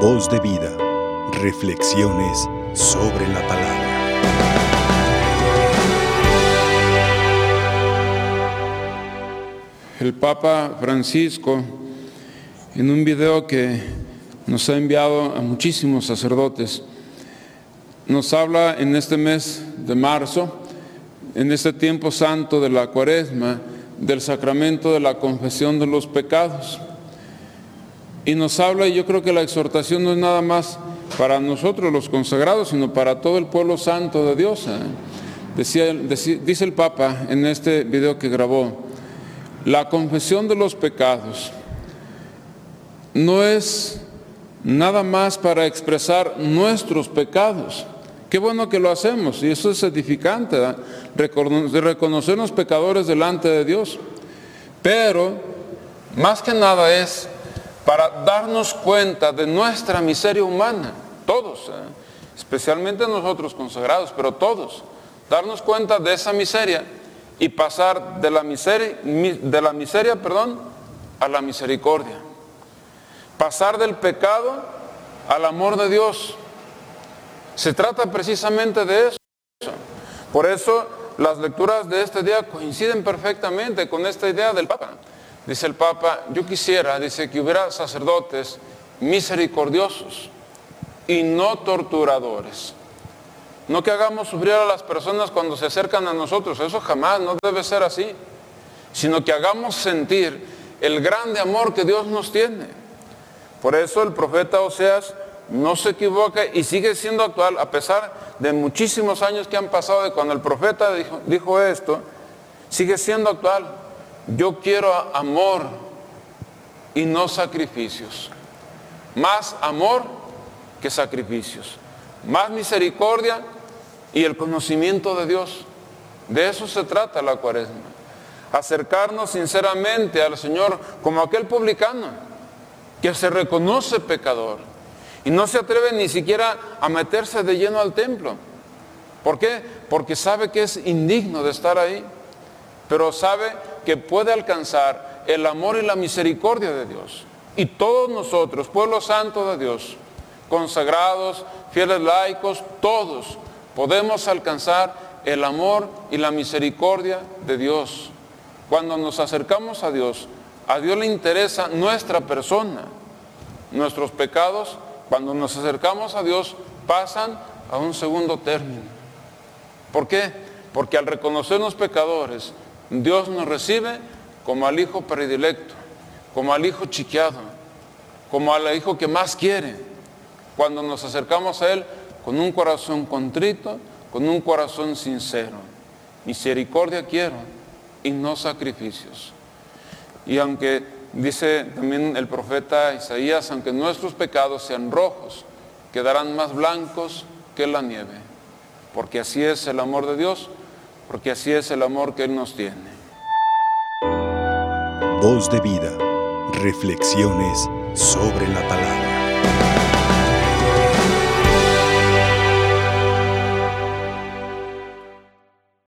Voz de vida. Reflexiones sobre la palabra. El Papa Francisco, en un video que nos ha enviado a muchísimos sacerdotes, nos habla en este mes de marzo, en este tiempo santo de la cuaresma, del sacramento de la confesión de los pecados. Y nos habla, y yo creo que la exhortación no es nada más para nosotros los consagrados, sino para todo el pueblo santo de Dios. ¿eh? Decía, dice el Papa en este video que grabó, la confesión de los pecados no es nada más para expresar nuestros pecados. Qué bueno que lo hacemos y eso es edificante, ¿eh? reconocernos pecadores delante de Dios. Pero más que nada es para darnos cuenta de nuestra miseria humana, todos, ¿eh? especialmente nosotros consagrados, pero todos, darnos cuenta de esa miseria y pasar de la miseria, de la miseria perdón, a la misericordia. Pasar del pecado al amor de Dios. Se trata precisamente de eso. Por eso las lecturas de este día coinciden perfectamente con esta idea del Papa. Dice el Papa, yo quisiera, dice, que hubiera sacerdotes misericordiosos y no torturadores. No que hagamos sufrir a las personas cuando se acercan a nosotros, eso jamás, no debe ser así, sino que hagamos sentir el grande amor que Dios nos tiene. Por eso el profeta Oseas no se equivoca y sigue siendo actual a pesar de muchísimos años que han pasado de cuando el profeta dijo, dijo esto, sigue siendo actual. Yo quiero amor y no sacrificios. Más amor que sacrificios. Más misericordia y el conocimiento de Dios. De eso se trata la cuaresma. Acercarnos sinceramente al Señor como aquel publicano que se reconoce pecador y no se atreve ni siquiera a meterse de lleno al templo. ¿Por qué? Porque sabe que es indigno de estar ahí, pero sabe que puede alcanzar el amor y la misericordia de Dios. Y todos nosotros, pueblo santo de Dios, consagrados, fieles laicos, todos podemos alcanzar el amor y la misericordia de Dios. Cuando nos acercamos a Dios, a Dios le interesa nuestra persona. Nuestros pecados, cuando nos acercamos a Dios, pasan a un segundo término. ¿Por qué? Porque al reconocernos pecadores, Dios nos recibe como al hijo predilecto, como al hijo chiqueado, como al hijo que más quiere. Cuando nos acercamos a Él con un corazón contrito, con un corazón sincero. Misericordia quiero y no sacrificios. Y aunque dice también el profeta Isaías, aunque nuestros pecados sean rojos, quedarán más blancos que la nieve. Porque así es el amor de Dios porque así es el amor que Él nos tiene. Voz de vida, reflexiones sobre la palabra.